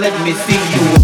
let me see you.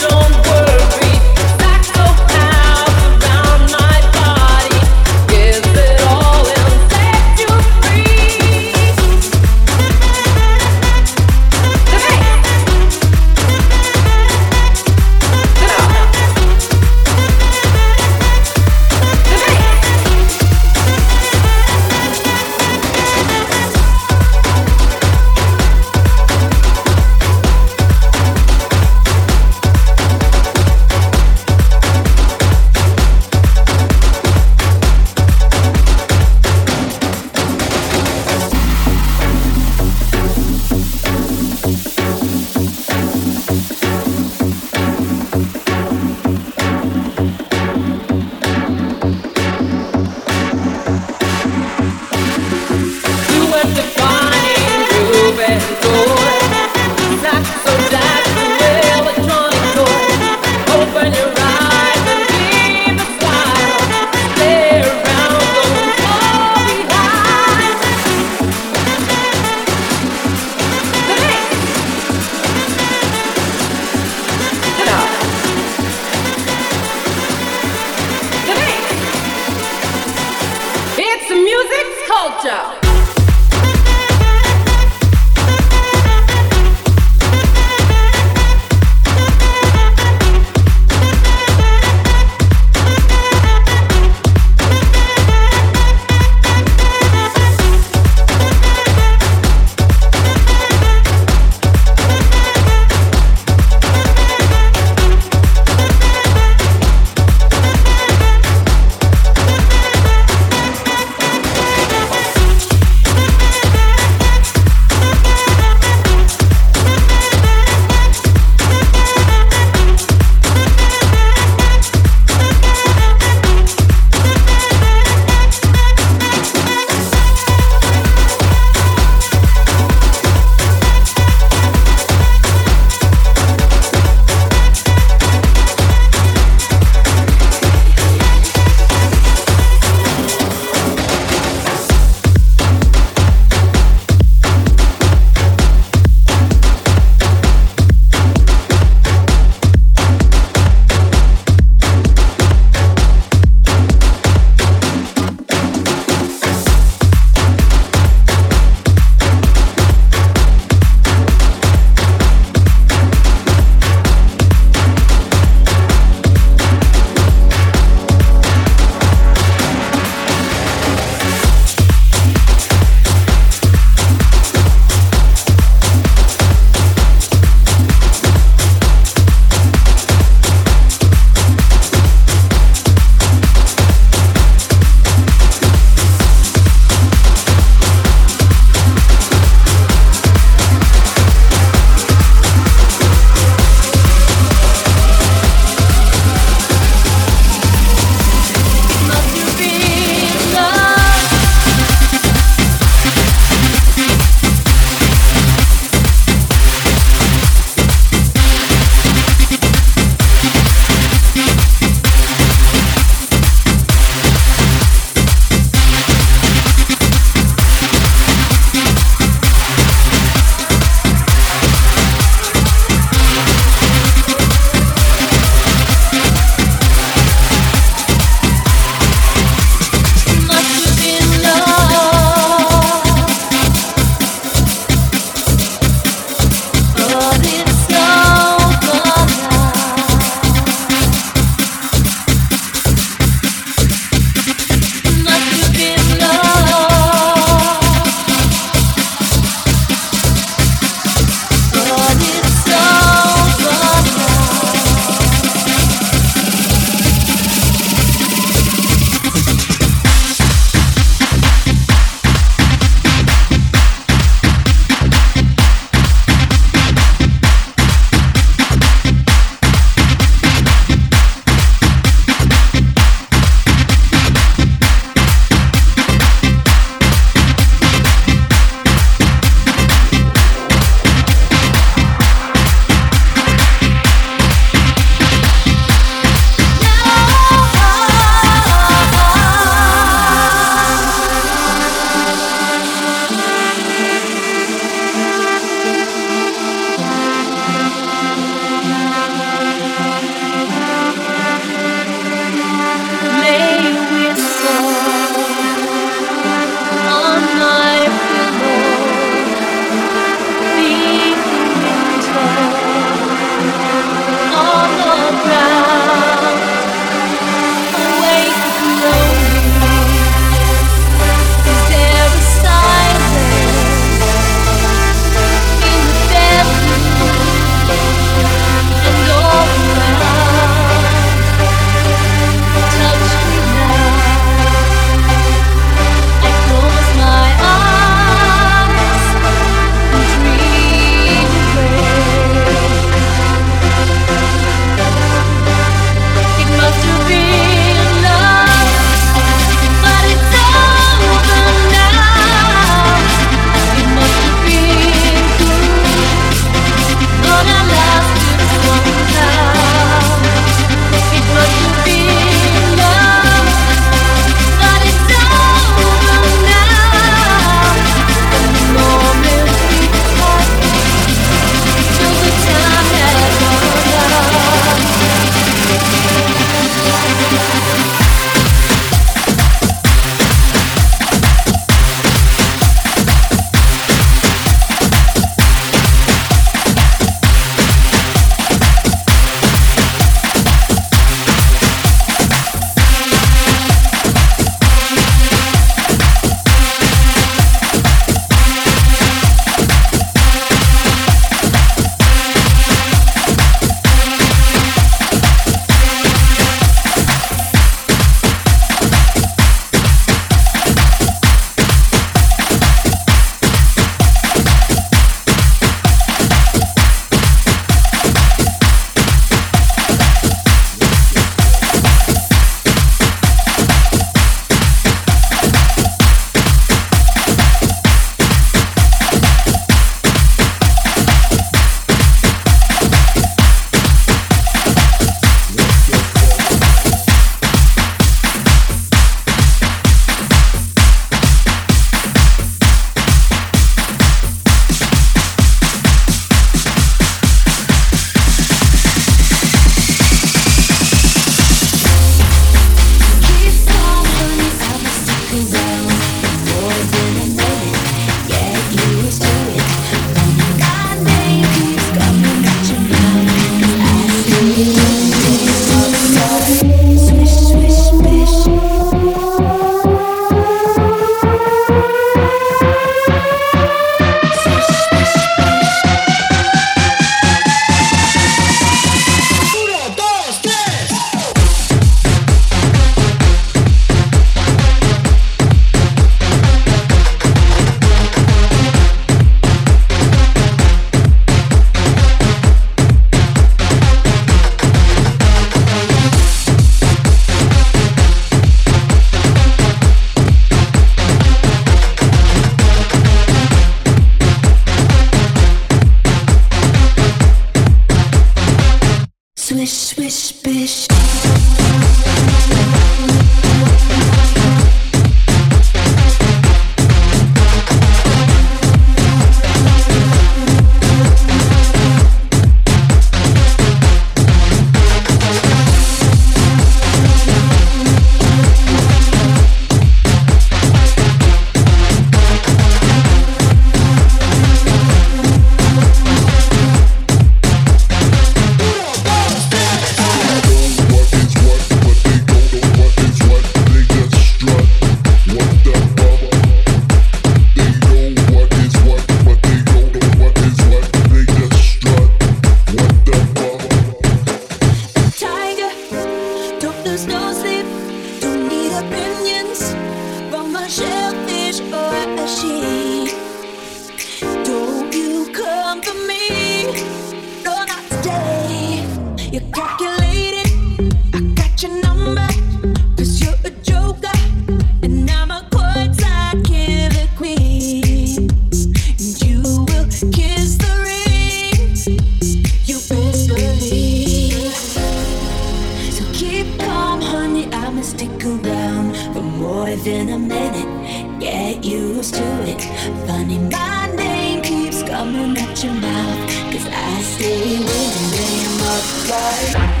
more than a minute. Get used to it. Funny my name keeps coming at your mouth. Cause I stay with a name of life.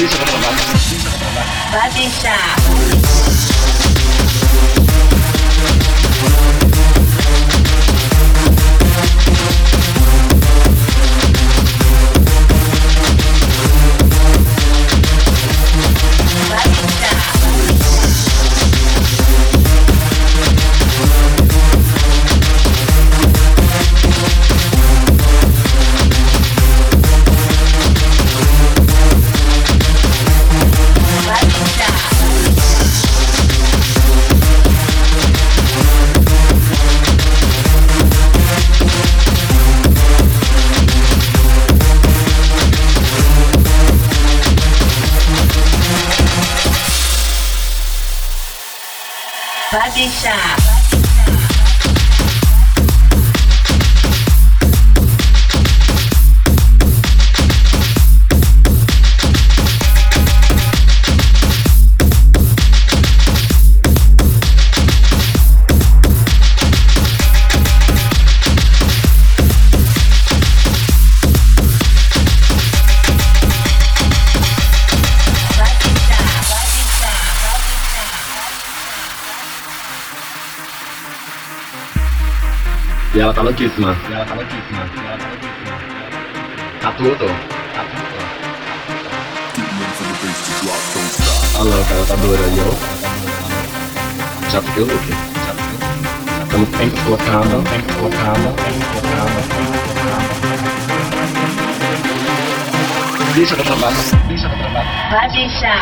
バーディーシャー Shisha. kolektifnya segala kolektifnya tá kolektifnya satu tuh. Halo, kalau dua radio, satu dulu, oke. Kamu pengen kuat kamu, pengen kamu, pengen kuat kamu, Deixa kuat kamu. Bisa terbang, bisa Vai Bisa.